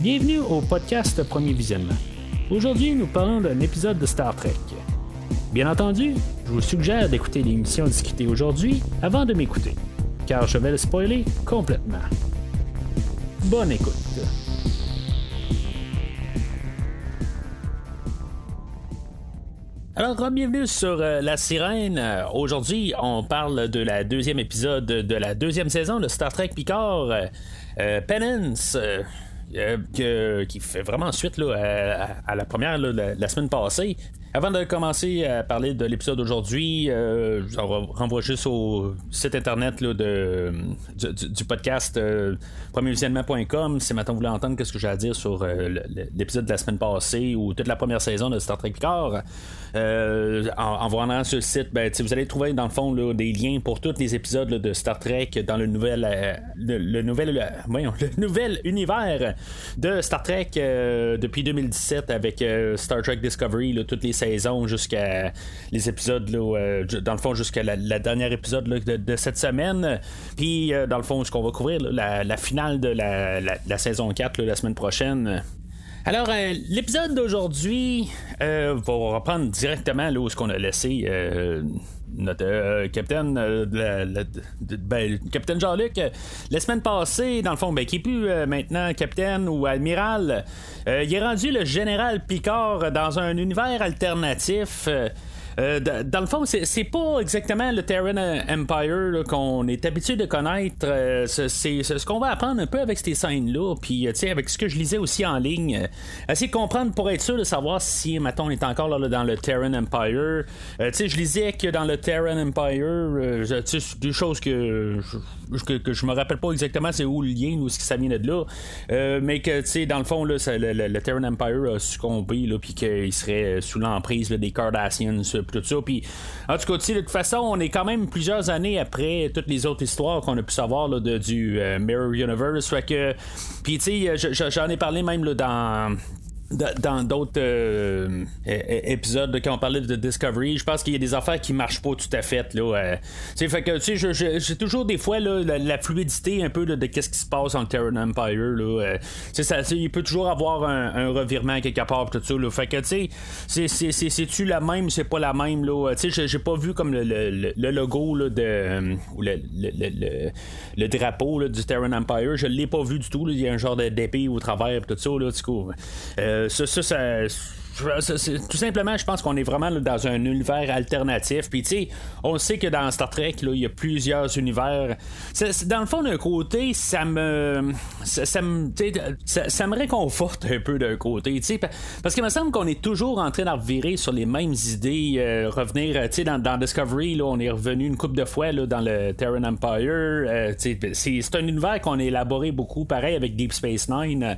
Bienvenue au podcast Premier Visionnement. Aujourd'hui, nous parlons d'un épisode de Star Trek. Bien entendu, je vous suggère d'écouter l'émission discutée aujourd'hui avant de m'écouter, car je vais le spoiler complètement. Bonne écoute. Alors, bienvenue sur euh, La Sirène. Euh, Aujourd'hui, on parle de la deuxième épisode de la deuxième saison de Star Trek Picard, euh, Penance. Qui fait vraiment suite là, à, la première la, semaine passée. Avant de commencer à parler de l'épisode d'aujourd'hui, euh, je renvoie juste au site internet là, de, du, podcast euh, premiervisionnement.com si maintenant vous voulez entendre ce que j'ai à dire sur euh, l'épisode de la semaine passée ou toute la première saison de Star Trek Picard. Euh, en, vous rendant sur le site, ben, vous allez trouver dans le fond des liens pour tous les épisodes de Star Trek dans le nouvel, le, nouvel, le nouvel univers de Star Trek depuis 2017 avec Star Trek Discovery, toutes les saison jusqu'à les épisodes, euh, dans le fond, jusqu'à la, dernière épisode de, cette semaine. Puis, euh, dans le fond, ce qu'on va couvrir, la, finale de la, saison 4 la semaine prochaine. Alors, euh, l'épisode d'aujourd'hui va reprendre directement là, où ce qu'on a laissé notre capitaine ben, capitaine Jean-Luc la semaine passée dans le fond ben, qui est plus maintenant capitaine ou amiral euh, il est rendu le général Picard dans un univers alternatif. Euh, euh, dans le fond, c'est pas exactement le Terran Empire qu'on est habitué de connaître. Euh, c'est ce qu'on va apprendre un peu avec ces scènes-là. Puis, euh, avec ce que je lisais aussi en ligne, essayer de comprendre pour être sûr de savoir si, mettons, on est encore là, dans le Terran Empire. je lisais que dans le Terran Empire, des choses que je, que, je me rappelle pas exactement c'est où le lien ou ce qui ça vient de là. mais que, tu sais, dans le fond, là, le, Terran Empire a succombé, puis qu'il serait sous l'emprise des Cardassians tout ça. Puis, en tout cas, de toute façon, on est quand même plusieurs années après toutes les autres histoires qu'on a pu savoir là, de, du euh, Mirror Universe. Fait que, puis, tu sais, j'en ai parlé même là, dans dans d'autres euh, épisodes quand on parlait de Discovery, je pense qu'il y a des affaires qui marchent pas tout à fait là. Euh, fait que tu sais, j'ai toujours des fois là, la, fluidité un peu de, qu'est-ce qui se passe en Terran Empire là. Euh, ça, il peut toujours avoir un, revirement quelque part tout ça. Là. Fait que tu sais, c'est tu la même, c'est pas la même là. Tu sais, j'ai pas vu comme le, le, logo là, de ou le, le, drapeau là, du Terran Empire, je l'ai pas vu du tout. Il y a un genre d'épée au travers tout ça là. Euh, tout simplement, je pense qu'on est vraiment dans un univers alternatif. Puis, tu sais, on sait que dans Star Trek, il y a plusieurs univers. dans le fond, d'un côté, ça me. Ça, me, réconforte un peu d'un côté. Parce qu'il me semble qu'on est toujours en train de revirer sur les mêmes idées. Euh, revenir, tu sais, dans, Discovery, là, on est revenu une couple de fois là, dans le Terran Empire. Euh, c'est un univers qu'on a élaboré beaucoup, pareil avec Deep Space Nine.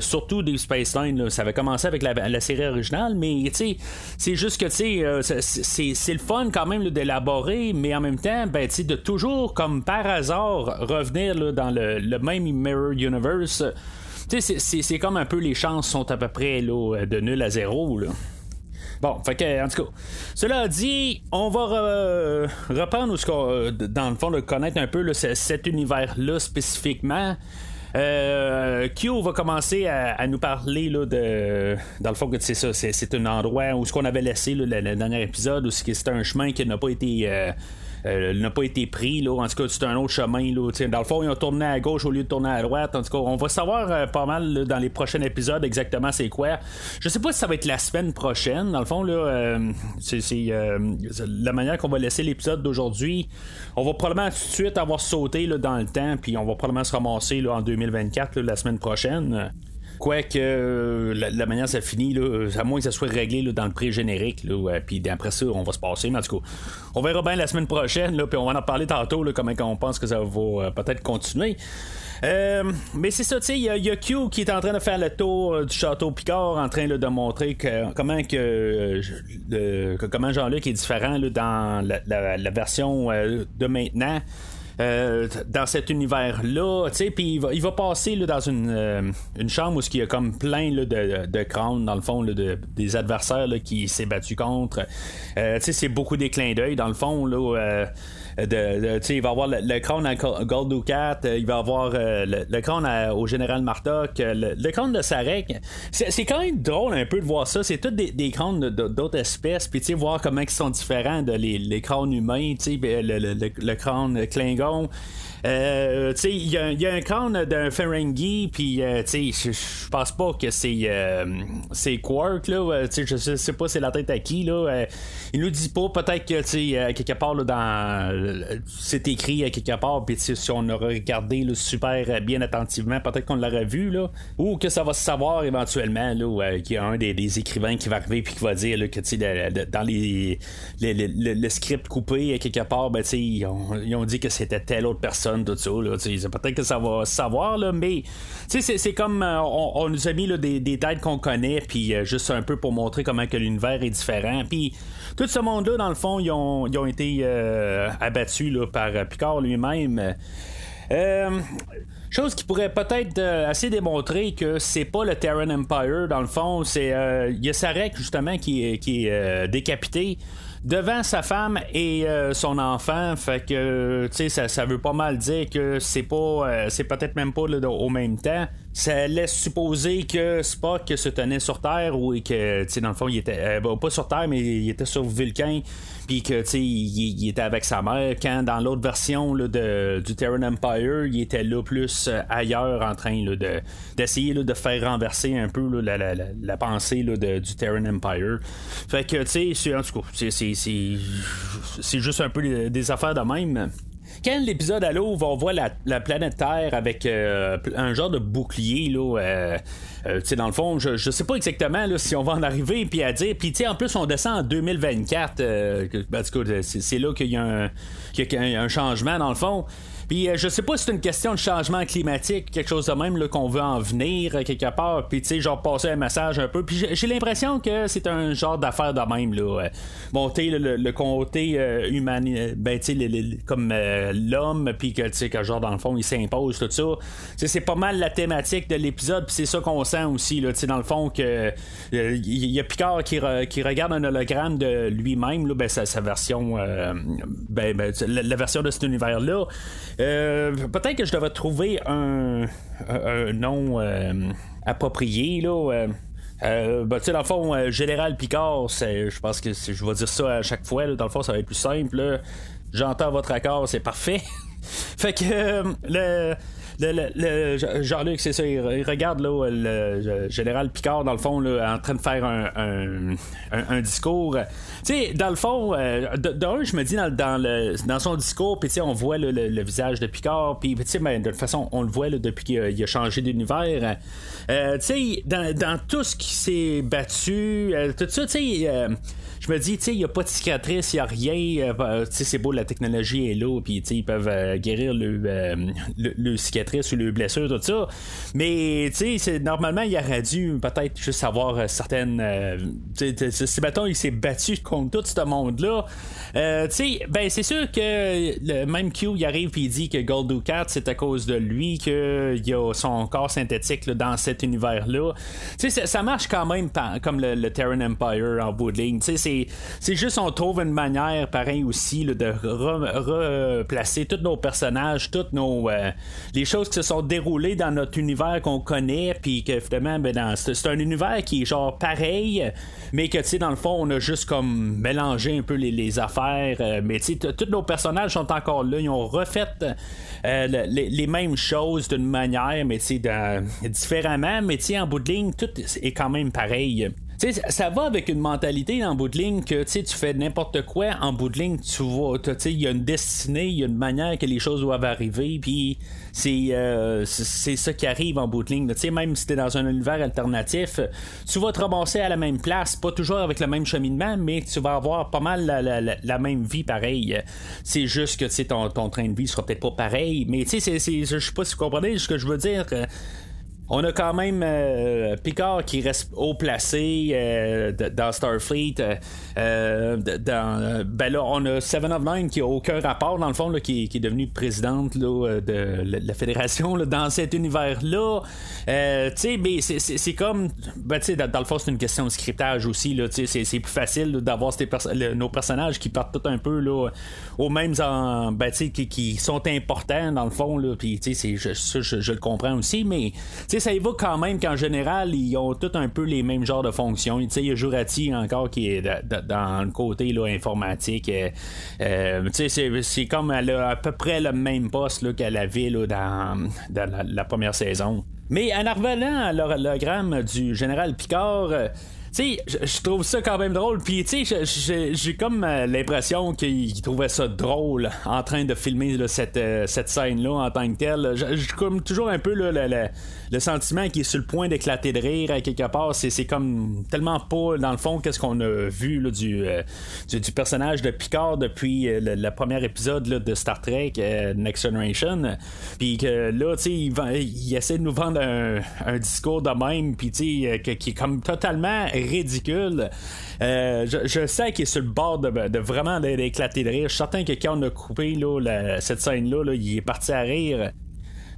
Surtout des Space Line, ça avait commencé avec la, série originale, mais c'est juste que euh, c'est le fun quand même d'élaborer, mais en même temps, ben, de toujours, comme par hasard, revenir dans le, même Mirror Universe. C'est comme un peu les chances sont à peu près là, de nul à zéro. Là. Bon, fait en tout cas, cela dit, on va reprendre, euh, dans le fond, de connaître un peu cet univers-là spécifiquement. Euh, Q va commencer à, nous parler là, de. Dans le fond, c'est ça, c'est, un endroit où ce qu'on avait laissé le, dernier épisode, où c'était un chemin qui n'a pas été. Euh, euh, n'a pas été pris. Là. En tout cas, c'est un autre chemin. Là. dans le fond, ils ont tourné à gauche au lieu de tourner à droite. En tout cas, on va savoir euh, pas mal dans les prochains épisodes exactement c'est quoi. Je sais pas si ça va être la semaine prochaine. Dans le fond, là, euh, c'est, la manière qu'on va laisser l'épisode d'aujourd'hui. On va probablement tout de suite avoir sauté là, dans le temps, puis on va probablement se ramasser là, en 2024, la semaine prochaine. Quoique euh, la, manière ça finit, là, à moins que ça soit réglé dans le pré-générique, puis après ça, on va se passer. Mais en tout cas, on verra bien la semaine prochaine, puis on va en parler tantôt, là, comment on pense que ça va euh, peut-être continuer. Euh, mais c'est ça, tu sais, il y, a Q qui est en train de faire le tour du château Picard, en train de montrer comment que, comment Jean-Luc est différent dans la, version de maintenant. Dans cet univers-là, tu sais, puis il va, passer là, dans une, une chambre où il y a comme plein là, de, de crânes, dans le fond, là, de, des adversaires qui s'est battu contre. tu sais, c'est beaucoup des clins d'œil, dans le fond, là de, il va avoir le, crâne à Gold Ducat, euh, il va avoir euh, le, crâne au général Martok, euh, le, crâne de Sarek. C'est quand même drôle un peu de voir ça. C'est tous des, des crânes d'autres espèces, puis voir comment ils sont différents de les, les crânes humains, le, le, crâne Klingon. Euh, il y, a un crâne d'un Ferengi, puis euh, je pense pas que c'est euh, c'est Quark, là. je sais, sais pas c'est la tête à qui, là. il nous dit pas, peut-être que, tu quelque part, là, dans. c'est écrit quelque part, puis si on aurait regardé super bien attentivement, peut-être qu'on l'aurait vu, là. Ou que ça va se savoir éventuellement, là, qu'il y a un des, écrivains qui va arriver, puis qui va dire, que, tu dans les, le script coupé, quelque part, ben, ils ont, ils ont dit que c'était telle autre personne tout ça. peut-être que ça va savoir, là, mais c'est, comme euh, on, nous a mis des, des têtes qu'on connaît, puis euh, juste un peu pour montrer comment que l'univers est différent. Puis tout ce monde-là, dans le fond, ils ont, été euh, abattus par Picard lui-même. Chose qui pourrait peut-être assez démontrer que c'est pas le Terran Empire, dans le fond. C'est il y a Sarek justement qui est décapité devant sa femme et euh, son enfant. Fait que, tu sais, ça, ça veut pas mal dire que c'est pas, euh, c'est peut-être même pas au même temps ça laisse supposer que Spock se tenait sur Terre ou que, tu dans le fond, il était euh, pas sur Terre, mais il était sur Vulcain, puis que, tu sais, il, était avec sa mère. Quand dans l'autre version là, de, du Terran Empire, il était là plus euh, ailleurs en train là, de, d'essayer de faire renverser un peu la, la, la, pensée de, du Terran Empire. Fait que, tu sais, en tout cas, c'est, c'est, c'est, c'est juste un peu des affaires de même quand l'épisode à l'eau, on voit la, planète Terre avec euh, un genre de bouclier, là, euh, euh, dans le fond, je, je sais pas exactement si on va en arriver puis à dire. Puis en plus, on descend en 2024. Ben, c'est là qu'il y, a un changement dans le fond. Puis euh, je sais pas si c'est une question de changement climatique, quelque chose de même qu'on veut en venir euh, quelque part. Puis tu sais, genre passer un message un peu. Puis j'ai l'impression que c'est un genre d'affaire de même. Là. Monter le, le, côté euh, humain, ben tu sais, comme l'homme, puis que tu sais, que genre dans le fond, il s'impose, tout ça. c'est pas mal la thématique de l'épisode, puis c'est ça qu'on sent aussi, là, dans le fond, que il y a Picard qui, regarde un hologramme de lui-même, ben, sa, sa version, ben, ben la, version de cet univers-là. Euh, peut-être que je devrais trouver un, nom euh, approprié, là. Euh, ben, tu sais, dans le fond, Général Picard, je pense que je vais dire ça à chaque fois. dans le fond, ça va être plus simple. J'entends votre accord, c'est parfait. fait que le, le, Jean-Luc, c'est ça, il, regarde là, le, général Picard, dans le fond, là, en train de faire un, un, discours. Tu sais, dans le fond, euh, d'un, je me dis dans, le, dans son discours, puis on voit le, visage de Picard, puis ben, de toute façon, on le voit depuis qu'il a, changé d'univers. Euh, tu sais, dans, dans, tout ce qui s'est battu, euh, tout ça, tu sais je me dis, tu sais, il n'y a pas de cicatrice, il n'y a rien. Euh, bah, tu sais, c'est beau, la technologie est là, puis ils peuvent euh, guérir le, euh, le, cicatrice ou le blessure, tout ça. Mais, tu sais, normalement, il aurait dû peut-être juste avoir certaines. si, mettons, il s'est battu contre tout ce monde-là, tu sais, ben, c'est sûr que le même Q, il arrive et il dit que Gold Ducat, c'est à cause de lui qu'il y a son corps synthétique dans cet univers-là. Tu sais, ça, marche quand même comme le, le Terran Empire en bout de ligne. Tu sais, c'est juste on trouve une manière, pareil aussi, de replacer tous nos personnages, toutes nos euh, les choses qui se sont déroulées dans notre univers qu'on connaît, puis que finalement, ben, c'est un univers qui est genre pareil, mais que tu sais, dans le fond, on a juste comme mélangé un peu les, affaires, euh, mais tu sais, tous nos personnages sont encore là, ils ont refait euh, les, mêmes choses d'une manière, mais tu sais, différemment, mais tu sais, en bout de ligne, tout est quand même pareil ça va avec une mentalité en bout de ligne que tu fais n'importe quoi, en bout de ligne, tu vois, il y a une destinée, il y a une manière que les choses doivent arriver, puis c'est euh, c'est ça qui arrive en bout de ligne. même si tu dans un univers alternatif, tu vas te ramasser à la même place, pas toujours avec le même cheminement, mais tu vas avoir pas mal la, même vie pareil. C'est juste que ton, ton train de vie sera peut-être pas pareil, mais je sais pas si vous comprenez ce que je veux dire On a quand même euh, Picard qui reste haut placé euh, dans Starfleet. Euh, ben là, on a Seven of Nine qui a aucun rapport, dans le fond, qui, est devenue présidente de la fédération dans cet univers-là. tu sais, c'est comme. Ben, dans, dans, le fond, c'est une question de scriptage aussi. C'est plus facile d'avoir nos personnages qui partent tout un peu là, aux mêmes. En, ben, qui, qui sont importants, dans le fond. Puis, je, je, je, le comprends aussi, mais ça y va quand même qu'en général, ils ont tous un peu les mêmes genres de fonctions. Il y a Jurati encore qui est dans le côté informatique. Euh, euh, c'est comme elle a à peu près le même poste qu'elle avait là, dans, la, première saison. Mais en revenant à l'hologramme du général Picard, euh, je trouve ça quand même drôle. Puis, tu sais, j'ai comme euh, l'impression qu'il trouvait ça drôle en train de filmer cette, euh, cette scène-là en tant que telle. J'ai comme toujours un peu le, sentiment qui est sur le point d'éclater de rire à quelque part. C'est comme tellement pas, dans le fond, qu'est-ce qu'on a vu là, du, euh, du, personnage de Picard depuis le, premier épisode de Star Trek Next Generation. Puis que là, tu sais, il, il, essaie de nous vendre un, discours de même, puis tu qui est comme totalement ridicule. Euh, je, sais qu'il est sur le bord de, vraiment d'éclater de rire. Je suis certain que quand on a coupé cette scène-là, il est parti à rire.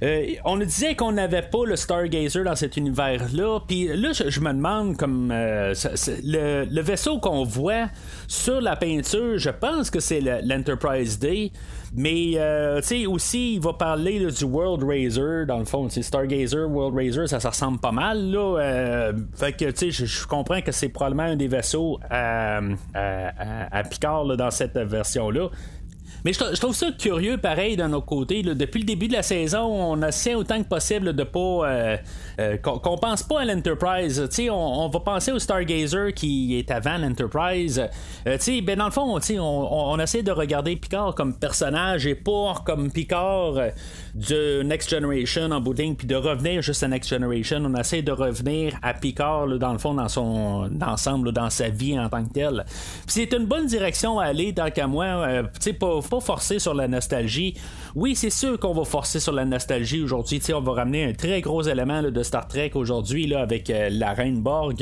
Euh, on nous disait qu'on n'avait pas le Stargazer dans cet univers-là. Puis là, je, me demande comme euh, le, vaisseau qu'on voit sur la peinture, je pense que c'est l'Enterprise D. Mais euh, aussi, il va parler du World Razor dans le fond. Stargazer, World Razor, ça, ressemble pas mal. Là, fait que je, comprends que c'est probablement un des vaisseaux à, Picard dans cette version-là. Mais je, trouve ça curieux, pareil, d'un autre côté. depuis le début de la saison, on essaie autant que possible de pas. Euh, euh, qu'on, pense pas à l'Enterprise. On, on va penser au Stargazer qui est avant l'Enterprise. Euh, ben dans le fond, on, on, essaie de regarder Picard comme personnage et pas comme Picard de Next Generation en bout puis de revenir juste à Next Generation. On essaie de revenir à Picard, dans le fond, dans son ensemble, dans sa vie en tant que tel. c'est une bonne direction à aller, tant qu'à moi. Euh, pas, pas forcer sur la nostalgie. Oui, c'est sûr qu'on va forcer sur la nostalgie aujourd'hui. On va ramener un très gros élément de Star Trek aujourd'hui avec euh, la Reine Borg,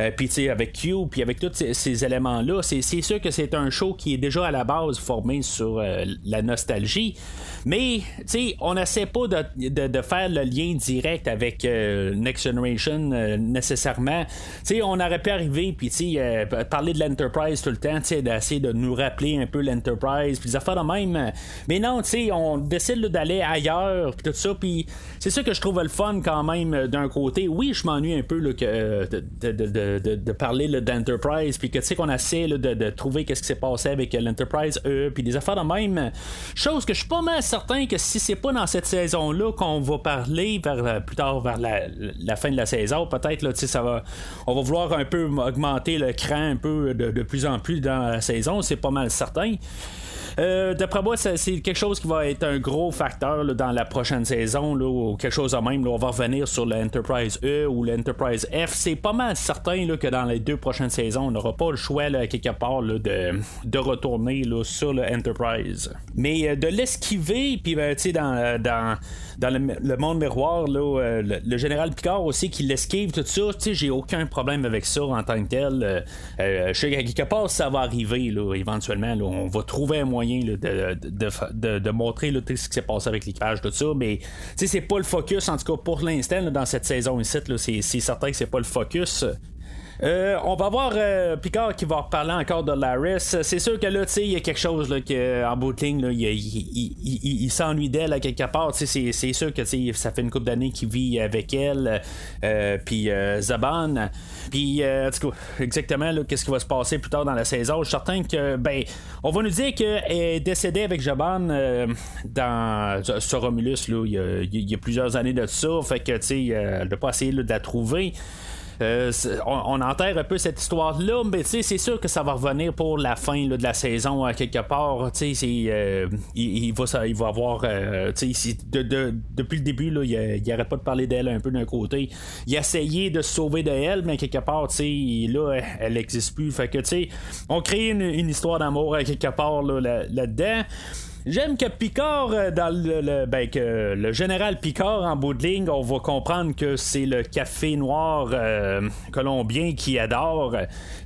euh, puis avec Q, puis avec tous ces, éléments-là. C'est sûr que c'est un show qui est déjà à la base formé sur la nostalgie. Mais, on n'essaie pas de, faire le lien direct avec euh, Next Generation euh, nécessairement. On aurait pu arriver, puis, euh, parler de l'Enterprise tout le temps, d'essayer de nous rappeler un peu l'Enterprise, puis des affaires de même. Mais non, tu sais, on décide d'aller ailleurs, puis tout ça, puis c'est ça que je trouve le fun quand même d'un côté. Oui, je m'ennuie un peu que, de, parler d'Enterprise, puis que, tu sais, qu'on essaie de, trouver qu'est-ce qui s'est passé avec l'Enterprise, eux, puis des affaires de même. Chose que je suis pas mal certain que si c'est pas dans cette saison-là qu'on va parler vers, euh, plus tard vers la, fin de la saison, peut-être là, ça va, on va vouloir un peu augmenter le cran un peu de, de plus en plus dans la saison, c'est pas mal certain. Euh, d'après moi, c'est quelque chose qui va être un gros facteur dans la prochaine saison, ou quelque chose de même. on va revenir sur l'Enterprise E ou l'Enterprise F. C'est pas mal certain que dans les deux prochaines saisons, on n'aura pas le choix quelque part de, de retourner sur l'Enterprise. Mais euh, de l'esquiver, puis ben, dans, dans dans le, monde miroir, euh, le, général Picard aussi qui l'esquive, tout ça, j'ai aucun problème avec ça en tant que tel. Je sais qu'à quelque part, ça va arriver, éventuellement. On va trouver un moyen de, de, de, montrer ce qui s'est passé avec l'équipage, tout ça, mais c'est pas le focus, en tout cas pour l'instant, dans cette saison ici, c'est certain que c'est pas le focus. Euh, on va voir euh, Picard qui va reparler encore de Laris. C'est sûr que là, tu sais, il y a quelque chose là, que, en bout de ligne, il, s'ennuie d'elle à quelque part. C'est, sûr que ça fait une couple d'années qu'il vit avec elle, euh, puis Zaban. Puis, exactement, qu'est-ce qui va se passer plus tard dans la saison? Je suis certain que, ben, on va nous dire qu'elle est décédée avec Zaban dans, sur Romulus, là, il, y a, plusieurs années de ça. Fait que, tu sais, elle n'a pas essayé de la trouver. Euh, on, enterre un peu cette histoire-là, mais c'est sûr que ça va revenir pour la fin de la saison à quelque part. Euh, il, va, il va avoir. Euh, depuis le début, là, il n'arrête pas de parler d'elle un peu d'un côté. Il a essayé de se sauver de elle, mais quelque part, là, elle n'existe plus. Fait que, on crée une, histoire d'amour à quelque part là-dedans. J'aime que Picard, euh, le, ben, que le général Picard en bout de ligne, on va comprendre que c'est le café noir euh, colombien qui adore,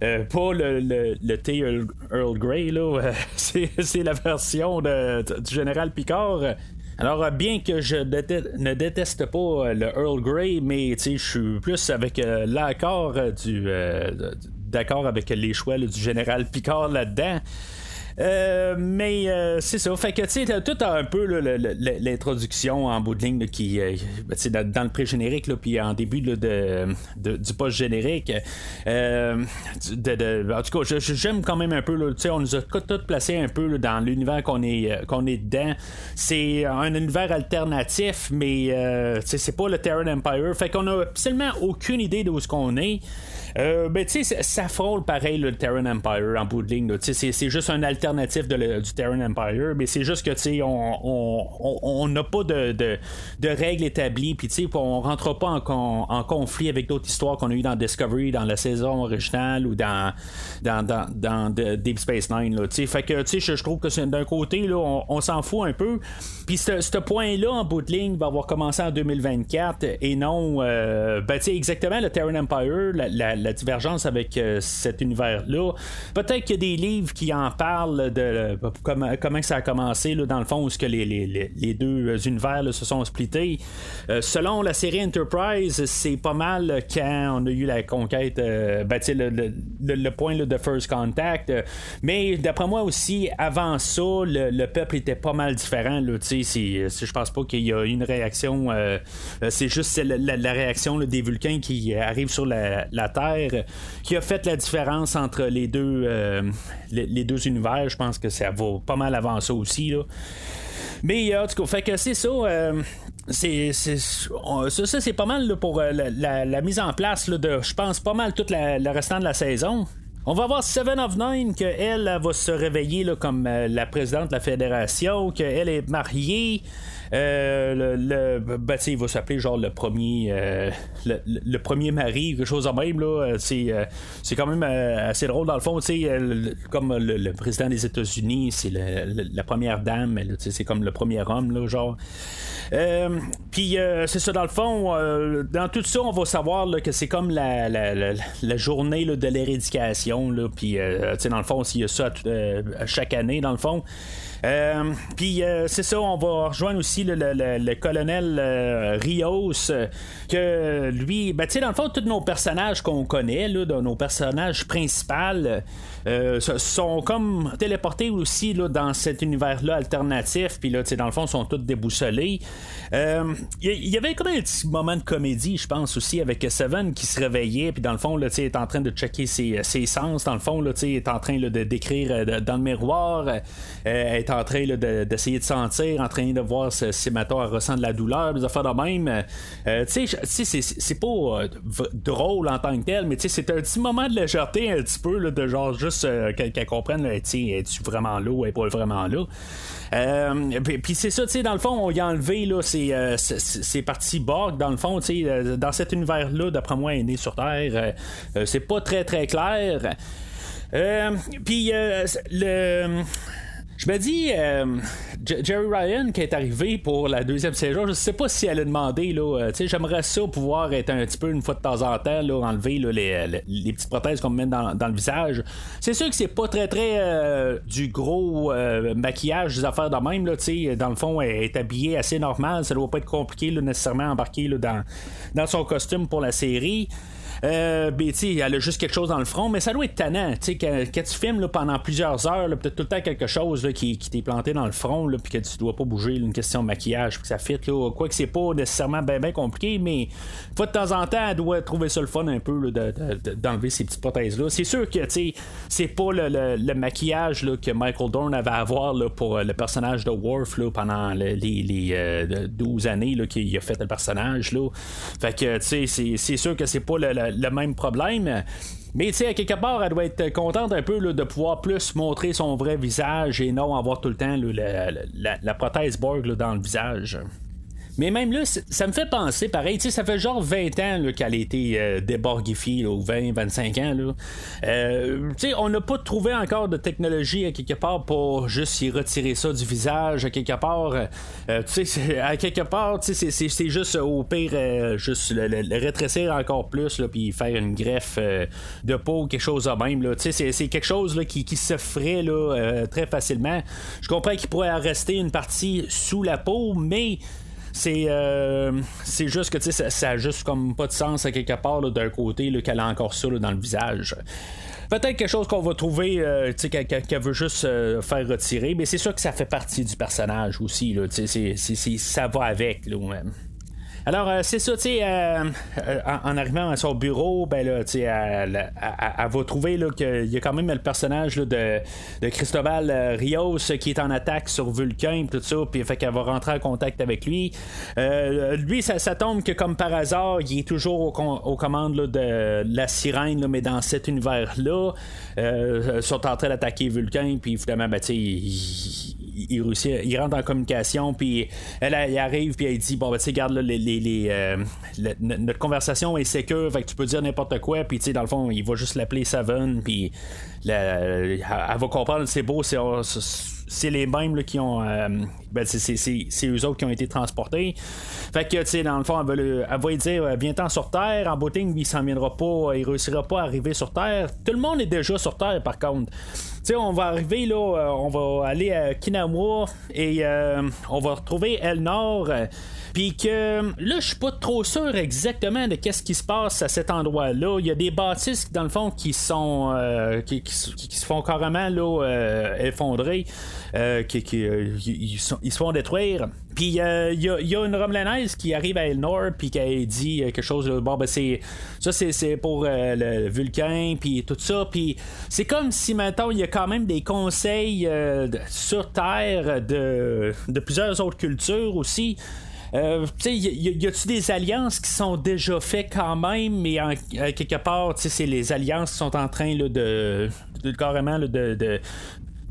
euh, pas le, thé Earl, Grey, là. c'est, la version du général Picard. Alors, bien que je ne déteste pas le Earl Grey, mais je suis plus avec l'accord du d'accord avec les choix du général Picard là-dedans. Euh, mais euh, c'est ça. Fait que tu sais, tout a un peu l'introduction en bout de ligne qui, euh, ben, dans, le pré-générique, puis en début de, du post-générique. en tout cas, j'aime quand même un peu. on nous a tout placé un peu dans l'univers qu'on est, qu'on est dedans. C'est un univers alternatif, mais c'est pas le Terran Empire. Fait qu'on a absolument aucune idée de où ce qu'on est. Euh, ben, tu sais, ça frôle pareil le Terran Empire en bout de ligne. C'est juste un alternatif de du Terran Empire, mais c'est juste que, tu sais, on n'a pas de, de, règles établies, puis, tu on rentre pas en, en conflit avec d'autres histoires qu'on a eues dans Discovery, dans la saison originale ou dans, dans, dans, Deep Space Nine. Là, fait que, je, trouve que d'un côté, là, on, s'en fout un peu. Puis, ce point-là, en bout de ligne, va avoir commencé en 2024 et non, euh, ben, exactement le Terran Empire, la la divergence avec euh, cet univers-là. Peut-être qu'il y a des livres qui en parlent de comment, comment ça a commencé, là, dans le fond, où que les, les, les, deux univers se sont splittés. Euh, selon la série Enterprise, c'est pas mal quand on a eu la conquête, euh, ben, le, le, le, point de First Contact. mais d'après moi aussi, avant ça, le, peuple était pas mal différent. Là, si, je pense pas qu'il y a une réaction. c'est juste la, réaction des Vulcains qui arrivent sur la, la Terre qui a fait la différence entre les deux, euh, les, deux univers. Je pense que ça va pas mal avant ça aussi. Mais euh, en tout cas, fait que c'est ça. Euh, c'est, ça, c'est pas mal pour la, mise en place de, je pense, pas mal tout le restant de la saison. On va voir Seven of Nine qu'elle va se réveiller comme la présidente de la fédération, qu'elle est mariée. Euh, le, ben, il va s'appeler genre le premier euh, le, premier mari, quelque chose de même. Là, c'est, euh, c'est quand même assez drôle dans le fond. comme le, président des États-Unis, c'est la première dame, c'est comme le premier homme, là, genre. Puis c'est ça, dans le fond, dans tout ça, on va savoir que c'est comme la, journée de l'éradication. Puis, dans le fond, s'il y a ça chaque année, dans le fond. Euh, puis euh, c'est ça, on va rejoindre aussi le, colonel euh, Rios, que lui, ben, tu sais, dans le fond, tous nos personnages qu'on connaît, là, nos personnages principaux, sont comme téléportés aussi là, dans cet univers-là alternatif, puis là, dans le fond, sont tous déboussolés. Il y, avait comme un petit moment de comédie, je pense, aussi, avec Seven qui se réveillait, puis dans le fond, là, est en train de checker ses, ses sens, dans le fond, là, est en train de décrire dans le miroir, en train d'essayer de sentir, en train de voir si, elle ressent de la douleur, des affaires de même. Euh, tu sais, c'est pas euh, drôle en tant que tel, mais c'est un petit moment de légèreté, un petit peu, de genre juste euh, qu'elle comprenne, es-tu vraiment là ou est pas vraiment là. puis c'est ça, tu sais, dans le fond, on y a enlevé là, c'est parti Borg, dans le fond, tu sais, dans cet univers-là, d'après moi, est né sur Terre. c'est pas très très clair. puis le je me dis, euh, Jerry Ryan qui est arrivé pour la deuxième saison, je sais pas si elle a demandé, là, euh, j'aimerais ça pouvoir être un petit peu une fois de temps en temps, là, enlever les, les, petites prothèses qu'on met dans, dans, le visage. C'est sûr que c'est pas très très euh, du gros maquillage, des affaires de même, là, dans le fond, elle est habillée assez normal, ça doit pas être compliqué là, nécessairement embarquer là, dans, dans son costume pour la série. Euh, ben, elle a juste quelque chose dans le front, mais ça doit être tannant. Quand, quand tu filmes pendant plusieurs heures, peut-être tout le temps quelque chose qui, qui t'est planté dans le front, puis que tu dois pas bouger, une question de maquillage, que ça fit. Là, quoi que c'est pas nécessairement bien compliqué, mais de temps en temps, elle doit trouver ça le fun un peu d'enlever ces petites prothèses-là. C'est sûr que c'est pas le, maquillage que Michael Dorn avait à avoir pour le personnage de Worf pendant les, les 12 euh, années qu'il a fait le personnage. Fait que c'est sûr que c'est pas le même problème. Mais tu sais, à quelque part, elle doit être contente un peu de pouvoir plus montrer son vrai visage et non avoir tout le temps la, prothèse Borg dans le visage. Mais même là, ça me fait penser, pareil, ça fait genre 20 ans qu'elle a été euh, déborgifiée, ou 20, 25 ans. Là. Euh, on n'a pas trouvé encore de technologie à quelque part pour juste y retirer ça du visage, à quelque part. Euh, à quelque part, c'est juste au pire, juste le, rétrécir encore plus, puis faire une greffe de peau, quelque chose de même. C'est quelque chose là, qui, qui, se ferait là, très facilement. Je comprends qu'il pourrait rester une partie sous la peau, mais c'est euh, c'est juste que ça, ça a juste comme pas de sens à quelque part d'un côté qu'elle a encore ça dans le visage. Peut-être quelque chose qu'on va trouver, euh, qu'elle veut juste euh, faire retirer, mais c'est sûr que ça fait partie du personnage aussi. Là, ça va avec. Là, même. Alors, euh, c'est ça, tu sais, euh, euh, en, arrivant à son bureau, ben là, tu sais, elle, va trouver qu'il y a quand même le personnage de, de Cristobal Rios qui est en attaque sur Vulcain, tout ça, puis fait qu'elle va rentrer en contact avec lui. lui, ça, tombe que comme par hasard, il est toujours aux, commandes de la sirène, mais dans cet univers-là, sont en train d'attaquer Vulcain, puis évidemment, ben, tu sais, rentre en communication, puis elle, arrive, puis elle dit Bon, ben, tu sais, garde les, les, euh, notre conversation est sécure, fait que tu peux dire n'importe quoi, puis tu sais, dans le fond, il va juste l'appeler Seven, puis elle va comprendre, c'est beau, c'est les mêmes qui ont. Euh, ben, c'est eux autres qui ont été transportés. Fait que, tu sais, dans le fond, elle va, lui dire euh, Viens-t'en sur Terre. En booting, il s'en viendra pas, il réussira pas à arriver sur Terre. Tout le monde est déjà sur Terre, par contre. Sais, on va arriver là, euh, on va aller à Kinawa et on va retrouver Elnor. Puis que là, je suis pas trop sûr exactement de qu'est-ce qui se passe à cet endroit-là. Il y a des bâtisses, dans le fond, qui sont qui, se font carrément là, effondrer. Euh, qui, euh, ils, se font détruire. Puis euh, il y, a une Romlanaise qui arrive à Elnor puis qui dit quelque chose bon ben c'est ça c'est pour le Vulcain puis tout ça. Puis c'est comme si maintenant il y a quand même des conseils sur Terre de, de plusieurs autres cultures aussi. Euh, y, a-tu des alliances qui sont déjà faites quand même, mais en, quelque part, c'est les alliances qui sont en train de, carrément de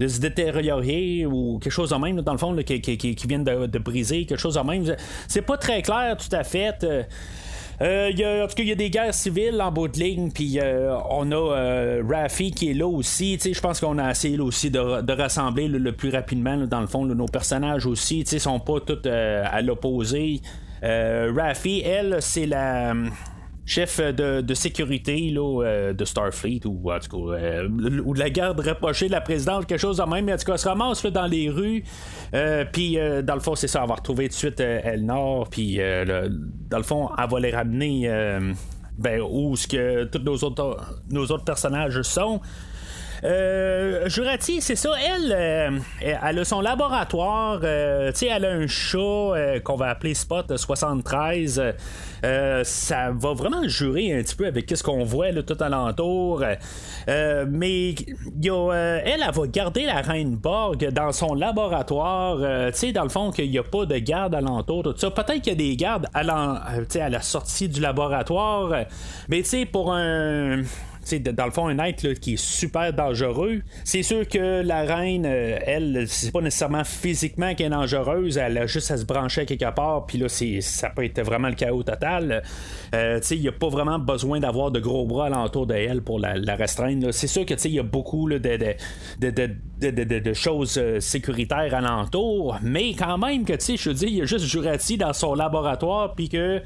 se détériorer ou quelque chose de même, dans le fond, qui, qui, viennent de, briser, quelque chose de même. C'est pas très clair tout à fait. Euh, y a, en tout cas, il y a des guerres civiles en bout de ligne, puis euh, on a euh, Rafi qui est là aussi. Je pense qu'on a essayé aussi de, rassembler le plus rapidement, dans le fond, nos personnages aussi. Ils sont pas tous à l'opposé. Rafi, elle, c'est la chef de, sécurité là, euh, de Starfleet ou en tout cas euh, ou de la garde rapprochée de la présidente quelque chose de même. Mais en tout cas elle se ramasse dans les rues euh, puis dans le fond c'est ça elle va retrouver tout de suite Elnor puis dans le fond elle va les ramener ben, où ce que tous nos autres nos autres personnages sont euh, Jurati, c'est ça, elle, euh, elle a son laboratoire, euh, tu sais, elle a un chat qu'on va appeler Spot 73. ça va vraiment jurer un petit peu avec ce qu'on voit tout alentour. mais elle, elle va garder la reine Borg dans son laboratoire. tu sais, dans le fond, qu'il n'y a pas de garde alentour, tout ça. Peut-être qu'il y a des gardes à, à la sortie du laboratoire. Mais tu sais, pour un dans le fond, un être qui est super dangereux. C'est sûr que la reine, euh, elle, c'est pas nécessairement physiquement qu'elle est dangereuse, elle a juste à se brancher quelque part, puis là, ça peut être vraiment le chaos total. Euh, il n'y a pas vraiment besoin d'avoir de gros bras alentour de elle pour la, restreindre. C'est sûr que il y a beaucoup de, choses euh, sécuritaires alentour, mais quand même que je dis, il y a juste Jurati dans son laboratoire, puis que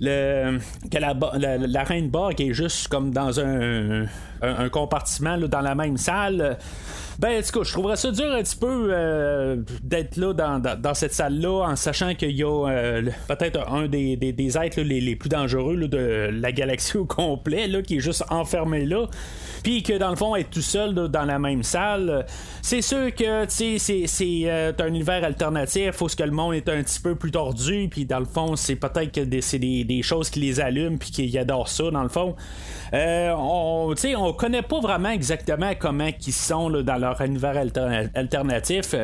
le, que la, la, reine Borg est juste comme dans un, un, compartiment dans la même salle. Ben, en tout cas, je trouverais ça dur un petit peu euh, d'être là dans, cette salle-là en sachant qu'il y a euh, peut-être un des, des, êtres les, plus dangereux de la galaxie au complet là, qui est juste enfermé là. Puis que dans le fond, être tout seul dans la même salle, c'est sûr que c'est, c'est euh, un univers alternatif, faut que le monde est un petit peu plus tordu, puis dans le fond, c'est peut-être que c'est des, des, choses qui les allument, puis qu'ils adorent ça, dans le fond. on, on connaît pas vraiment exactement comment ils sont dans leur univers alternatif.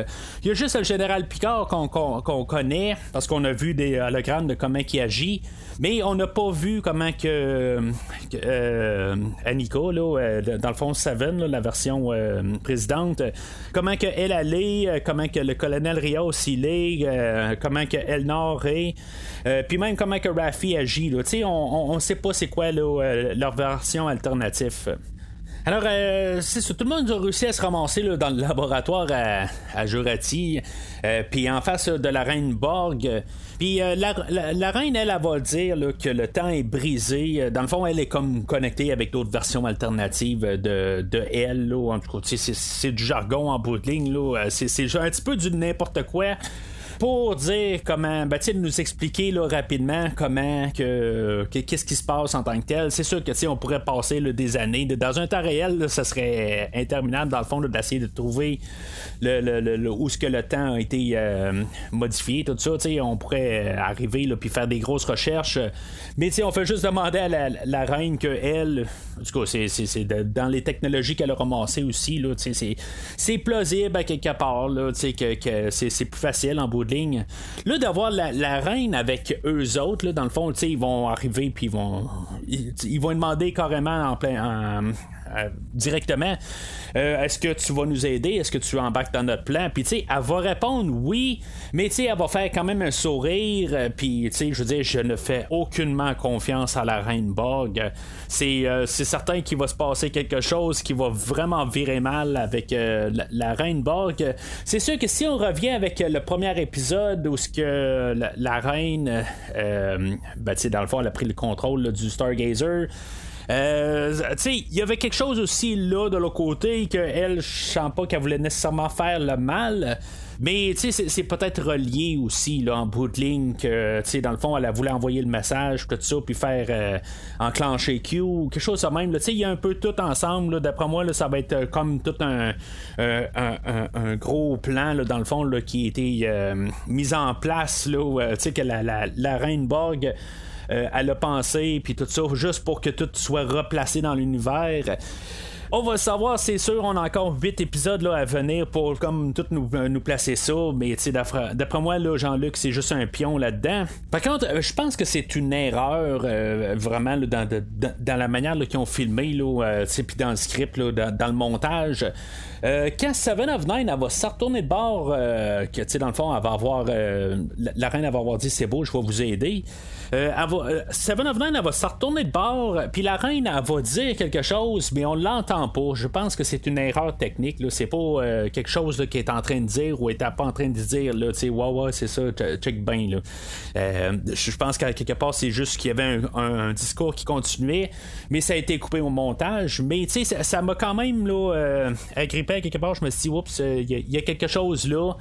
Il y a juste le général Picard qu'on connaît parce qu'on a vu des hologrammes de comment il agit. Mais on n'a pas vu comment que, euh, Annika, là, dans le fond Seven, la version présidente, comment que elle allait, comment que le colonel Rios il est, comment que Elnor est, puis même comment que Raffi agit. Là. On ne sait pas c'est quoi leur version alternative. Alors, euh, c'est tout le monde a réussi à se ramasser dans le laboratoire à, Jurati, euh, puis en face de la reine Borg. Puis euh, la, reine, elle, va dire que le temps est brisé. Dans le fond, elle est comme connectée avec d'autres versions alternatives de, de elle. En tout cas, c'est du jargon en bout de ligne. C'est un petit peu du n'importe quoi pour dire comment, ben, nous expliquer là, rapidement comment, que, qu'est-ce qui se passe en tant que tel. C'est sûr que on pourrait passer des années. Dans un temps réel, ça serait interminable, dans le fond, d'essayer de trouver le, le, où ce que le temps a été euh, modifié, tout ça. On pourrait arriver puis faire des grosses recherches. Mais on fait juste demander à la, reine que elle, du coup, c'est, dans les technologies qu'elle a ramassées aussi, c'est, plausible à quelque part, que, que c'est plus facile en bout de ligne. Là, d'avoir la, reine avec eux autres, dans le fond, ils vont arriver puis ils vont ils, vont demander carrément en plein directement euh, est-ce que tu vas nous aider? Est-ce que tu embarques dans notre plan? Puis tu sais elle va répondre oui mais tu sais elle va faire quand même un sourire euh, puis tu sais je veux dire je ne fais aucunement confiance à la reine Borg. C'est certain qu'il va se passer quelque chose qui va vraiment virer mal avec la, reine Borg. C'est sûr que si on revient avec le premier épisode où la, reine ben, dans le fond elle a pris le contrôle du Stargazer euh, il y avait quelque chose aussi là de l'autre côté que elle, je sens pas qu'elle voulait nécessairement faire le mal. Mais c'est peut-être relié aussi là, en bout que dans le fond elle a voulu envoyer le message tout ça puis faire euh, enclencher Q quelque chose de même. Il y a un peu tout ensemble. D'après moi là, ça va être euh, comme tout un, euh, un, gros plan dans le fond là, qui a été mis en place là, que la, la, la reine Borg euh, elle a pensé, puis tout ça, juste pour que tout soit replacé dans l'univers. On va savoir, c'est sûr, on a encore 8 épisodes là, à venir pour comme tout nous, euh, placer ça, mais d'après moi, Jean-Luc, c'est juste un pion là-dedans. Par contre, euh, je pense que c'est une erreur vraiment dans, dans, la manière qu'ils ont filmé, puis dans le script, dans, le montage. quand Seven of Nine elle va se retourner de bord, que dans le fond, elle va avoir la, reine va avoir dit c'est beau, je vais vous aider. Euh, euh, Seven of Nine, elle va se retourner de bord, puis la reine, elle va dire quelque chose, mais on l'entend pas. Je pense que c'est une erreur technique. C'est pas euh, quelque chose qui est en train de dire ou est pas en train de dire, tu sais, ouais, ouais, c'est ça, check bien, là. je pense qu'à quelque part, c'est juste qu'il y avait un, discours qui continuait, mais ça a été coupé au montage. Mais, tu sais, ça m'a quand même, là, agrippé à quelque part. Je me suis dit, oups, il y, a quelque chose là.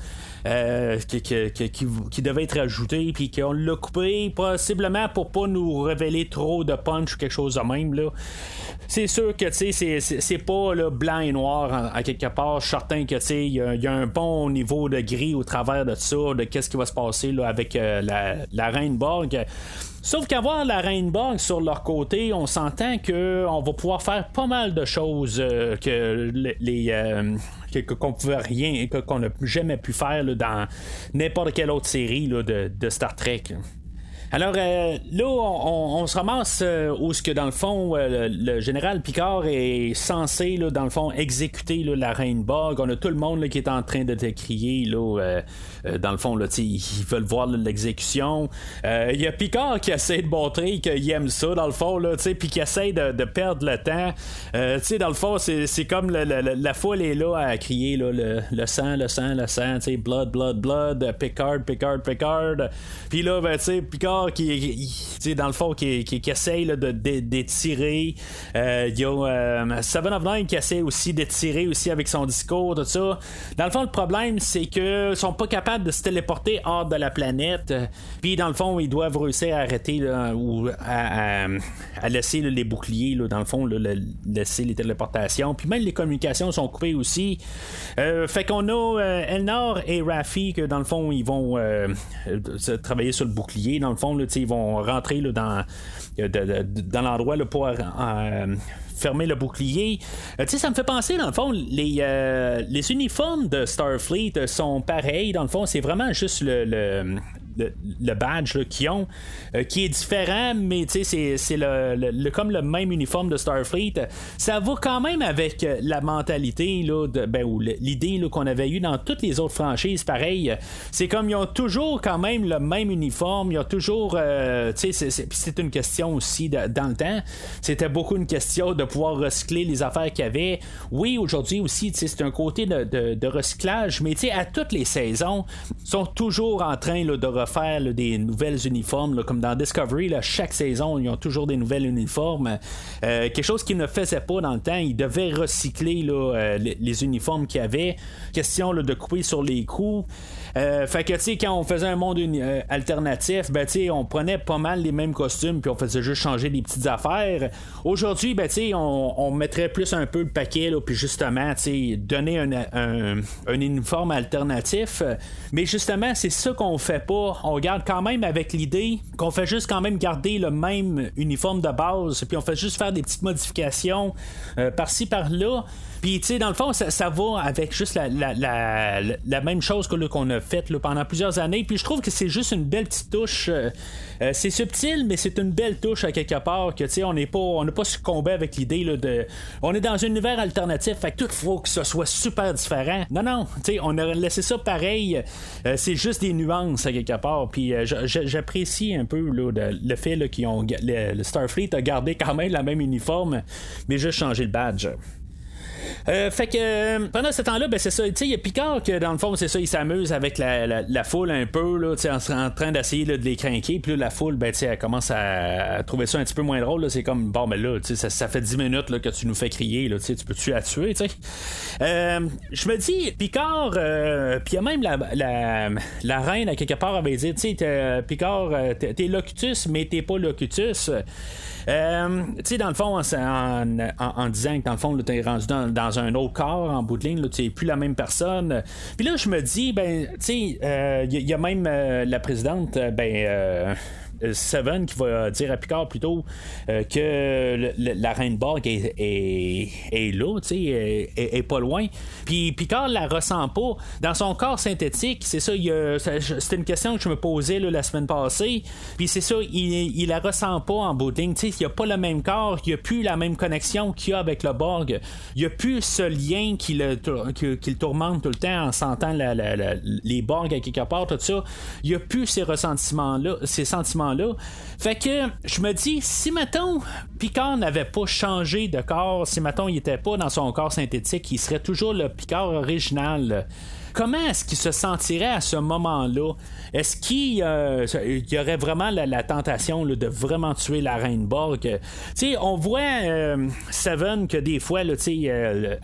Qui, qui, devait être ajouté, puis qu'on l'a coupé, possiblement pour pas nous révéler trop de punch ou quelque chose de même. Là. C'est sûr que c'est, pas blanc et noir en, quelque part. Certain que il y, a un bon niveau de gris au travers de ça, de qu'est-ce qui va se passer là, avec euh, la, la Reine Borg. Sauf qu'avoir la Borg sur leur côté, on s'entend qu'on va pouvoir faire pas mal de choses euh, que les. Euh, qu'on pouvait rien, qu'on n'a jamais pu faire dans n'importe quelle autre série de, de, Star Trek. Alors euh, là, on, se ramasse euh, où ce que dans le fond, euh, le, général Picard est censé, là, dans le fond, exécuter la reine. On a tout le monde qui est en train de te crier, là, dans le fond, là, ils veulent voir l'exécution. Il y a Picard qui essaie de montrer qu'il aime ça, dans le fond, là, puis qui essaie de, perdre le temps. dans le fond, c'est comme la foule est là à crier là, le, sang, le sang, le sang, blood, blood, blood, Picard, Picard, Picard. Puis là, ben, Picard qui, dans le fond, qui, qui, essaye de, d'étirer. Euh, il y a euh, Seven of Nine qui essaie aussi d'étirer aussi avec son discours, tout ça. Dans le fond, le problème, c'est que sont pas capables de se téléporter hors de la planète. Puis, dans le fond, ils doivent réussir à arrêter ou à, laisser les boucliers, dans le fond, laisser les téléportations. Puis, même les communications sont coupées aussi. Euh, fait qu'on a Elnor et Raffi que, dans le fond, ils vont travailler sur le bouclier, dans le fond ils vont rentrer là, dans, dans l'endroit pour fermer le bouclier. sais, ça me fait penser, dans le fond, les, les uniformes de Starfleet sont pareils. Dans le fond, c'est vraiment juste le, badge qu'ils ont, euh, qui est différent, mais c'est, c'est le, comme le même uniforme de Starfleet. Ça va quand même avec euh, la mentalité là, ben, ou l'idée qu'on avait eu dans toutes les autres franchises. Pareil, c'est comme ils ont toujours quand même le même uniforme. Ils ont toujours, euh, c'est, c'est, une question aussi dans le temps. C'était beaucoup une question de pouvoir recycler les affaires qu'il y avait. Oui, aujourd'hui aussi, c'est un côté de, recyclage, mais à toutes les saisons, ils sont toujours en train de faire des nouvelles uniformes, comme dans Discovery, chaque saison, ils ont toujours des nouvelles uniformes. Euh, quelque chose qu'ils ne faisaient pas dans le temps, ils devaient recycler euh, les, uniformes qu'il y avait. Question de couper sur les coups. Euh, fait que, tu sais, quand on faisait un monde alternatif, ben, tu sais, on prenait pas mal les mêmes costumes, puis on faisait juste changer des petites affaires. Aujourd'hui, ben, tu sais, on, mettrait plus un peu le paquet, puis justement, tu sais, donner un, un, uniforme alternatif. Mais justement, c'est ça qu'on fait pas on garde quand même avec l'idée qu'on fait juste quand même garder le même uniforme de base, puis on fait juste faire des petites modifications euh, par-ci par-là. Puis, tu sais, dans le fond, ça, va avec juste la, la, même chose que, qu'on a faite pendant plusieurs années. Puis, je trouve que c'est juste une belle petite touche. Euh, euh, c'est subtil, mais c'est une belle touche à quelque part. Que, tu sais, on n'est pas, on n'a pas succombé avec l'idée de. On est dans un univers alternatif, fait que tout faut que ce soit super différent. Non, non, tu sais, on a laissé ça pareil. c'est juste des nuances à quelque part. Puis euh, j'apprécie un peu le fait qu'ils ont le, Starfleet a gardé quand même la même uniforme, mais juste changé le badge. Euh, fait que euh, pendant ce temps-là, ben c'est ça. Il y a Picard que dans le fond, c'est ça, il s'amuse avec la, foule un peu, là, en, en train d'essayer de les craquer. Puis la foule, ben, elle commence à, trouver ça un petit peu moins drôle. C'est comme, bon, ben là, ça, ça fait 10 minutes là, que tu nous fais crier. Là, tu peux-tu la tuer? Euh, je me dis, Picard, puis il y a même la, la, la, reine, à quelque part, avait dit, tu sais, Picard, t'es Locutus, mais t'es pas Locutus. Euh, tu sais, dans le fond, en, disant que dans le fond, tu es rendu dans, un autre corps en bout de ligne, tu plus la même personne. Puis là, je me dis, ben, tu sais, il euh, y, a même euh, la présidente, ben euh, Seven qui va dire à Picard plutôt euh, que la reine Borg est, là, tu sais, est, pas loin. Puis Picard la ressent pas. Dans son corps synthétique, c'est ça, c'était une question que je me posais la semaine passée. Puis c'est ça, il, la ressent pas en bout tu sais, il a pas le même corps, il a plus la même connexion qu'il a avec le Borg. Il a plus ce lien qui le, qui, tourmente tout le temps en sentant les Borg à quelque part, tout ça. Il a plus ces ressentiments-là, ces sentiments Fait que je me dis, si mettons Picard n'avait pas changé de corps, si mettons il était pas dans son corps synthétique, il serait toujours le Picard original. Comment est-ce qu'il se sentirait à ce moment-là? Est-ce qu'il euh, y aurait vraiment la, tentation de vraiment tuer la reine Borg? on voit euh, Seven que des fois, euh,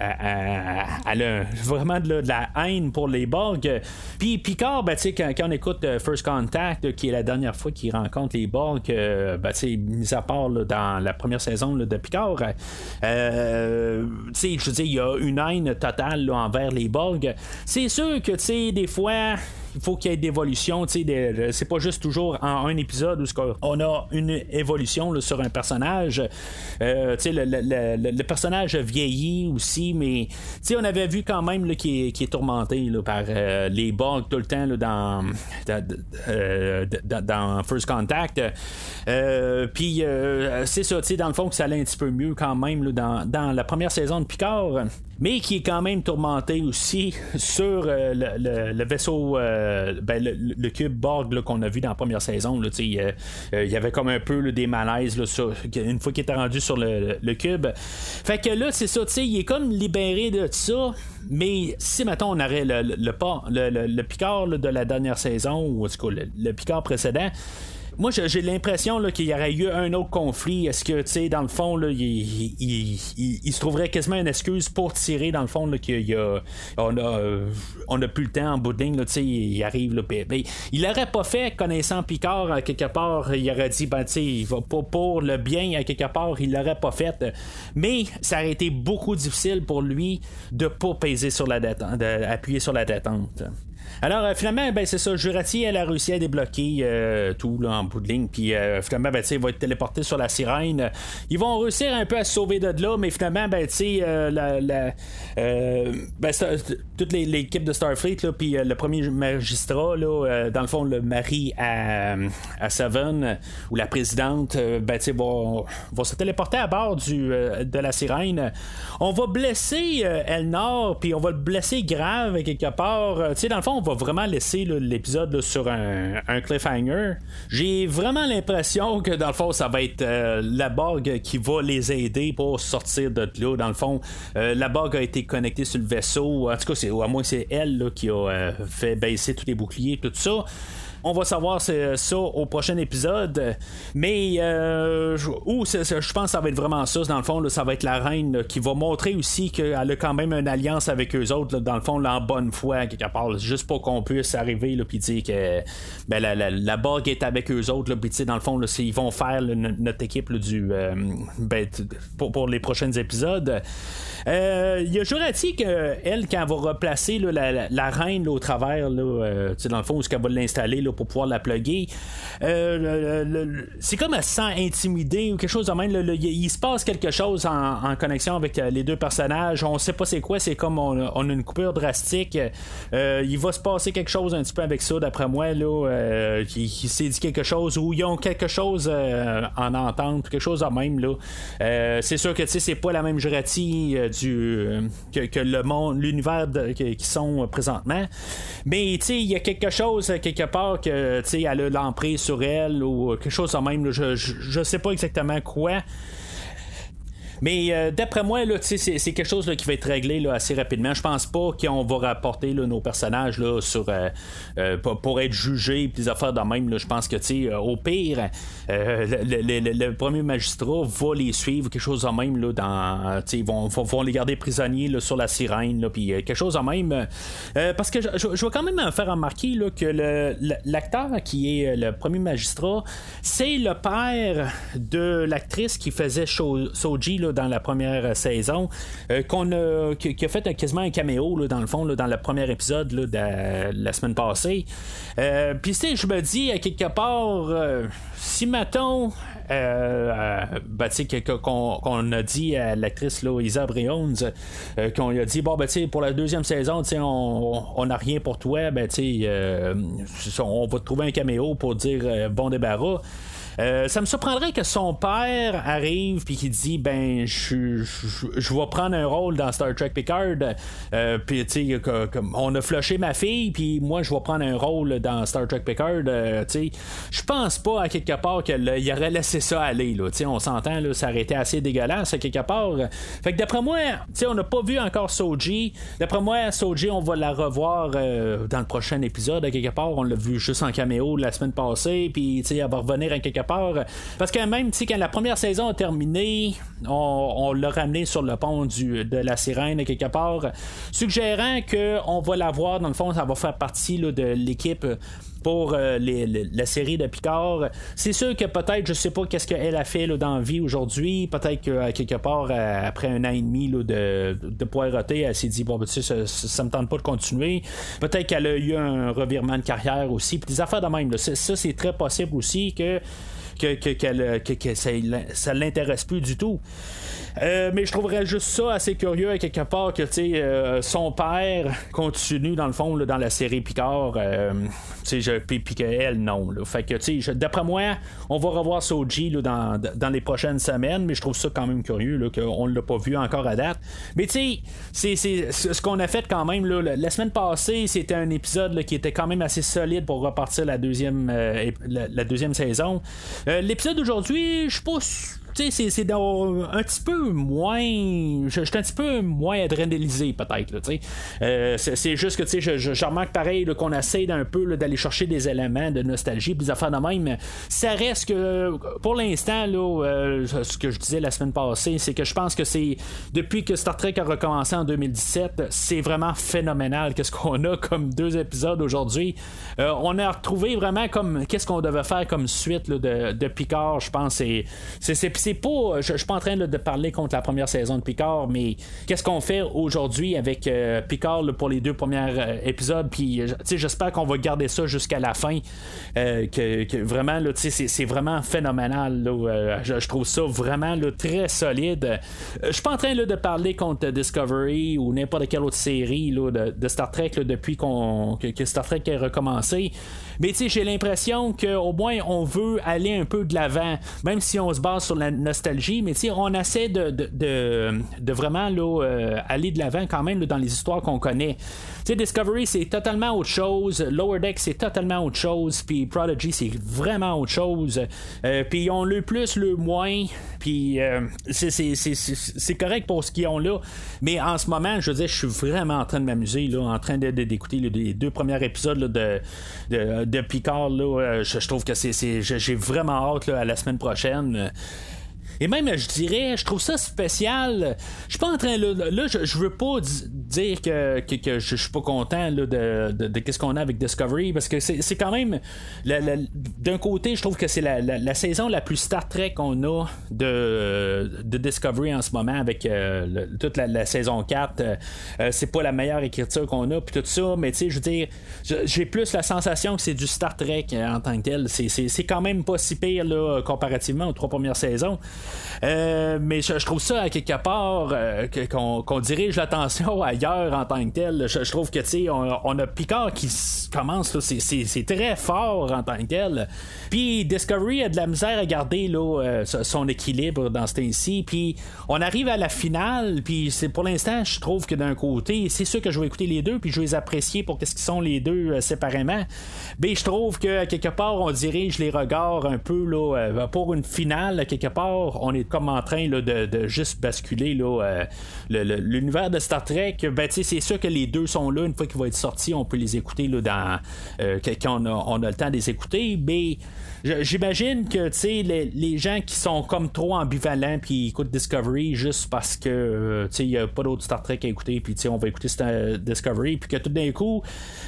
elle, a vraiment de, la haine pour les Borg. Puis Picard, ben, quand, on écoute First Contact, qui est la dernière fois qu'il rencontre les Borg, ben, mis à part dans la première saison de Picard, je veux dire, il y a une haine totale envers les Borg. Que, tu sais, des fois, faut qu'il y ait d'évolution. C'est pas juste toujours en un épisode où on a une évolution sur un personnage. Euh, le, le, personnage a vieilli aussi, mais on avait vu quand même qui, est, est tourmenté par euh, les bugs tout le temps dans, euh, dans, First Contact. Puis c'est ça, dans le fond, que ça allait un petit peu mieux quand même dans, la première saison de Picard mais qui est quand même tourmenté aussi sur le, vaisseau ben, le, cube Borg qu'on a vu dans la première saison, euh, euh, il y avait comme un peu des malaises une fois qu'il était rendu sur le, cube. Fait que là, c'est ça, il est comme libéré de ça. Mais si maintenant on aurait le, le, le, Picard de la dernière saison, ou en tout cas le Picard précédent, moi, j'ai l'impression qu'il y aurait eu un autre conflit. Est-ce que, tu sais, dans le fond, là, il, se trouverait quasiment une excuse pour tirer, dans le fond, qu'il y a, on a, euh, on a plus le temps en bout tu sais, il arrive, là, ben, il l'aurait pas fait, connaissant Picard, à quelque part, il aurait dit, ben, tu sais, il va pas pour le bien, à quelque part, il l'aurait pas fait. Mais ça aurait été beaucoup difficile pour lui de pas peser sur la détente, d'appuyer sur la détente. Alors, finalement, ben, c'est ça. Jurati, elle a réussi à débloquer tout en bout de ligne. Puis, finalement, ben, il va être téléporté sur la sirène. Ils vont réussir un peu à se sauver de là, mais finalement, ben, la, la ben, toute l'équipe de Starfleet, puis le premier magistrat, là, dans le fond, le mari à, à Seven, ou la présidente, ben, va, va se téléporter à bord de la sirène. On va blesser Elnor, puis on va le blesser grave quelque part. tu sais, dans le fond, on va vraiment laisser l'épisode sur un, cliffhanger. J'ai vraiment l'impression que dans le fond, ça va être la Borg qui va les aider pour sortir de là. Dans le fond, la Borg a été connectée sur le vaisseau. En tout cas, c'est, à moins c'est elle qui a fait baisser tous les boucliers, tout ça. On va savoir ça au prochain épisode. Mais euh, je pense que ça va être vraiment ça. Dans le fond, ça va être la reine qui va montrer aussi qu'elle a quand même une alliance avec eux autres. dans le fond, en bonne foi, quelque part. Juste pour qu'on puisse arriver et dire que ben, la, la, est avec eux autres. Puis dans le fond, ils vont faire notre équipe du, euh, ben, pour, les prochains épisodes. Euh, il y a Jurati qu'elle, quand elle va replacer la, reine au travers, là, dans le fond, où qu'elle va l'installer pour pouvoir la plugger. Euh, c'est comme se sent intimidée ou quelque chose de même. il se passe quelque chose en, connexion avec euh, les deux personnages. On sait pas c'est quoi. C'est comme on, a une coupure drastique. Euh, il va se passer quelque chose un petit peu avec ça, d'après moi, là, qui, s'est dit quelque chose ou ils ont quelque chose en entente, quelque chose de même. C'est sûr que c'est pas la même jurati du, que, le monde, l'univers qui sont présentement. Mais il y a quelque chose quelque part que elle a l'emprise sur elle ou quelque chose de même. je, je, sais pas exactement quoi. Mais euh, d'après moi, c'est, quelque chose qui va être réglé assez rapidement. Je pense pas qu'on va rapporter nos personnages là, sur, euh, euh, pour, être jugés et des affaires de même. je pense que au pire, le, premier magistrat va les suivre, quelque chose de même. Là, dans, ils vont, les garder prisonniers sur la sirène, puis quelque chose de même. parce que je, vais quand même faire remarquer là, que l'acteur qui est le premier magistrat, c'est le père de l'actrice qui faisait Dans la première saison, euh, qu'on a, qui, a fait quasiment un caméo dans le fond dans le premier épisode de, la semaine passée. Euh, puis je me dis à quelque part, euh, si mettons euh, ben, qu'on, a dit à l'actrice là, Isa qu'on lui a dit bon ben, pour la deuxième saison, on n'a rien pour toi, ben, on va te trouver un caméo pour dire bon débarras. Euh, ça me surprendrait que son père arrive puis qu'il dit ben je, vais prendre un rôle dans Star Trek Picard. Euh, puis tu sais on a flushé ma fille puis moi je vais prendre un rôle dans Star Trek Picard euh, tu sais. Je pense pas à quelque part qu'il aurait laissé ça aller là. Tu sais on s'entend là ça aurait été assez dégueulasse à quelque part. Fait que d'après moi tu sais on n'a pas vu encore Soji. D'après moi Soji on va la revoir dans le prochain épisode à quelque part. On l'a vu juste en caméo la semaine passée puis tu sais elle va revenir à quelque parce que même, quand la première saison a terminé, on, l'a ramené sur le pont de la sirène, quelque part, suggérant qu'on va la voir, dans le fond, ça va faire partie de l'équipe pour euh, la série de Picard. C'est sûr que peut-être, je sais pas qu'est-ce qu'elle a fait là, dans la vie aujourd'hui. Peut-être que quelque part, euh, après un an et demi de, de poireauté, elle s'est dit bon, ben, tu sais, ça, me tente pas de continuer. Peut-être qu'elle a eu un revirement de carrière aussi. Puis des affaires de même. Ça, c'est très possible aussi que que, que, que, ça, ça l'intéresse plus du tout. Euh, mais je trouverais juste ça assez curieux à quelque part que euh, son père continue dans le fond dans la série Picard euh, puis non fait que d'après moi on va revoir Soji dans, dans les prochaines semaines mais je trouve ça quand même curieux qu'on ne l'a pas vu encore à date. Mais tu sais c'est ce qu'on a fait quand même la semaine passée c'était un épisode qui était quand même assez solide pour repartir la deuxième la, deuxième saison. L'épisode d'aujourd'hui je suis pas c'est, un petit peu moins. Je, suis un petit peu moins adrénalisé, peut-être. Euh, c'est, juste que je, je, remarque pareil qu'on essaie d'un peu d'aller chercher des éléments de nostalgie, de même. Ça reste que, pour l'instant, euh, ce que je disais la semaine passée, c'est que je pense que c'est depuis que Star Trek a recommencé en 2017, c'est vraiment phénoménal qu'est-ce qu'on a comme deux épisodes aujourd'hui. Euh, on a retrouvé vraiment comme qu'est-ce qu'on devait faire comme suite de, de Picard, je pense. C'est, c'est, c'est pas. Je, suis pas en train de parler contre la première saison de Picard, mais qu'est-ce qu'on fait aujourd'hui avec euh, Picard pour les deux premiers euh, épisodes? Puis j'espère qu'on va garder ça jusqu'à la fin. que, vraiment, c'est, vraiment phénoménal. je, trouve ça vraiment très solide. Je suis pas en train de parler contre Discovery ou n'importe quelle autre série de, Star Trek depuis que, Star Trek a recommencé. Mais j'ai l'impression qu'au moins on veut aller un peu de l'avant, même si on se base sur la nostalgie, mais on essaie de, de, vraiment là, euh, aller de l'avant quand même dans les histoires qu'on connaît. Discovery, c'est totalement autre chose. Lower Deck, c'est totalement autre chose. Puis Prodigy, c'est vraiment autre chose. Euh, puis on le plus, le moins. Puis euh, c'est correct pour ce qu'ils ont là. Mais en ce moment, je veux dire, je suis vraiment en train de m'amuser, en train d'écouter les deux premiers épisodes de, de, Picard. Je trouve que c'est j'ai vraiment hâte à la semaine prochaine. Et même, je dirais, je trouve ça spécial. Je suis pas en train. Là, je, veux pas dire que, je suis pas content de, qu'est-ce qu'on a avec Discovery parce que c'est quand même. D'un côté, je trouve que c'est la, saison la plus Star Trek qu'on a de, Discovery en ce moment avec euh, toute la, saison 4. Euh, euh, c'est pas la meilleure écriture qu'on a, puis tout ça, mais tu sais, je veux dire, j'ai plus la sensation que c'est du Star Trek en tant que tel. C'est quand même pas si pire là, comparativement aux trois premières saisons. Euh, mais je, trouve ça à quelque part euh, qu'on dirige l'attention ailleurs en tant que tel. Je, trouve que tu sais, on, a Picard qui commence, c'est très fort en tant que tel. Puis Discovery a de la misère à garder euh, son équilibre dans ce temps-ci. Puis on arrive à la finale, puis c'est pour l'instant, je trouve que d'un côté, c'est sûr que je vais écouter les deux, puis je vais les apprécier pour qu'est-ce qu'ils sont les deux séparément. Mais je trouve que quelque part, on dirige les regards un peu là, pour une finale, quelque part, on est comme en train de, juste basculer euh, l'univers de Star Trek. Ben, c'est sûr que les deux sont là. Une fois qu'ils vont être sortis, on peut les écouter là, dans, euh, quand on a, on a, le temps de les écouter. Mais J'imagine que les, les gens qui sont comme trop ambivalents puis écoutent Discovery juste parce que euh, il n'y a pas d'autres Star Trek à écouter puis on va écouter Discovery puis que tout d'un coup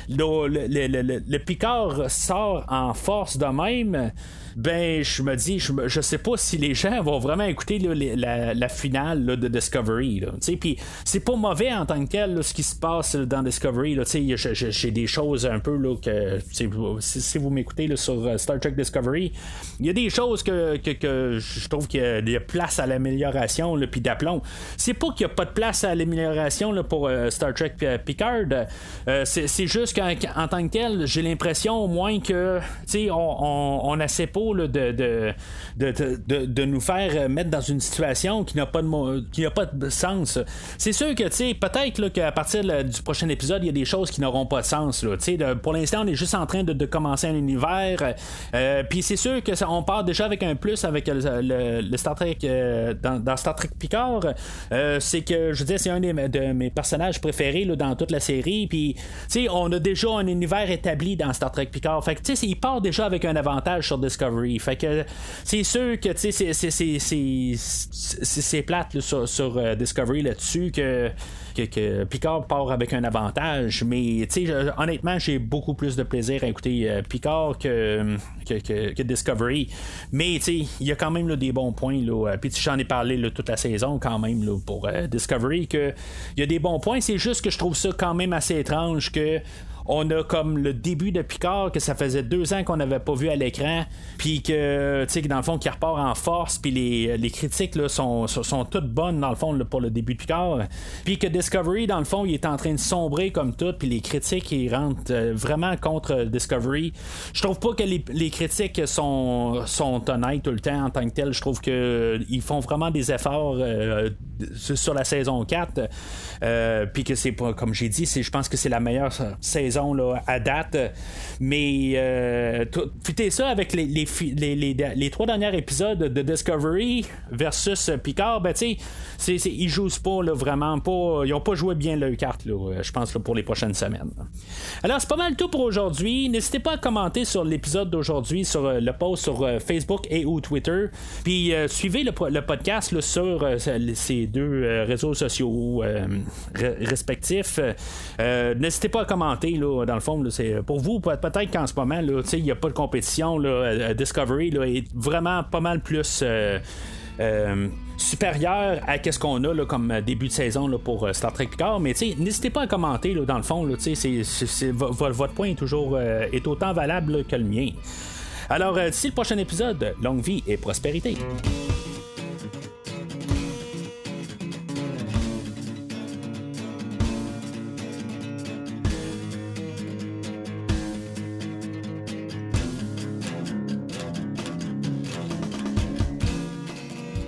le, Picard sort en force de même ben je me dis je, je sais pas si les gens vont vraiment écouter la, finale de Discovery puis c'est pas mauvais en tant que tel ce qui se passe dans Discovery j'ai des choses un peu là, que si, vous m'écoutez sur euh, Star Trek Discovery il y a des choses que, je trouve qu'il y, a place à l'amélioration, puis d'aplomb. C'est pas qu'il n'y a pas de place à l'amélioration pour euh, Star Trek euh, Picard. Euh, c'est juste qu'en tant que tel, j'ai l'impression au moins que on, on, essaie pas de, de, nous faire mettre dans une situation qui n'a pas de pas de sens. C'est sûr que peut-être qu'à partir du prochain épisode, il y a des choses qui n'auront pas de sens. Là, pour l'instant, on est juste en train de, commencer un univers. Puis c'est sûr que on part déjà avec un plus avec le, Star Trek euh, dans, Star Trek Picard. Euh, c'est que je veux c'est un de mes personnages préférés dans toute la série. Puis on a déjà un univers établi dans Star Trek Picard. Fait que tu sais, il part déjà avec un avantage sur Discovery. Fait que c'est sûr que sais, c'est plate sur, sur euh, Discovery là-dessus que que, Picard part avec un avantage. Mais honnêtement, j'ai beaucoup plus de plaisir à écouter euh, Picard que, que, Discovery. Mais il y a quand même des bons points. Là, puis j'en ai parlé toute la saison quand même pour euh, Discovery. Il y a des bons points. C'est juste que je trouve ça quand même assez étrange que on a comme le début de Picard que ça faisait deux ans qu'on n'avait pas vu à l'écran, puis que, tu sais, dans le fond, qui repart en force, puis les, critiques là, sont, sont, toutes bonnes, dans le fond, pour le début de Picard. Puis que Discovery, dans le fond, il est en train de sombrer comme tout, puis les critiques, ils rentrent euh, vraiment contre Discovery. Je trouve pas que les, critiques sont, sont honnêtes tout le temps en tant que tel. Je trouve qu'ils euh, font vraiment des efforts euh, sur la saison 4. puis que c'est pas, comme j'ai dit, je pense que c'est la meilleure saison à date. Mais euh, ça avec les, les, les, trois derniers épisodes de Discovery versus Picard, ben tu sais, ils jouent pas vraiment pas. Ils ont pas joué bien leur carte, je pense, pour les prochaines semaines. Alors, c'est pas mal tout pour aujourd'hui. N'hésitez pas à commenter sur l'épisode d'aujourd'hui, sur euh, le post sur euh, Facebook et ou Twitter. Puis euh, suivez le, podcast sur ces deux réseaux sociaux respectifs. N'hésitez pas à commenter dans le fond, c'est pour vous, peut-être qu'en ce moment, il n'y a pas de compétition. Discovery est vraiment pas mal plus. Euh, supérieur à ce qu'on a comme début de saison pour Star Trek Picard. Mais n'hésitez pas à commenter dans le fond. Votre point est toujours est autant valable que le mien. Alors, d'ici le prochain épisode, longue vie et prospérité.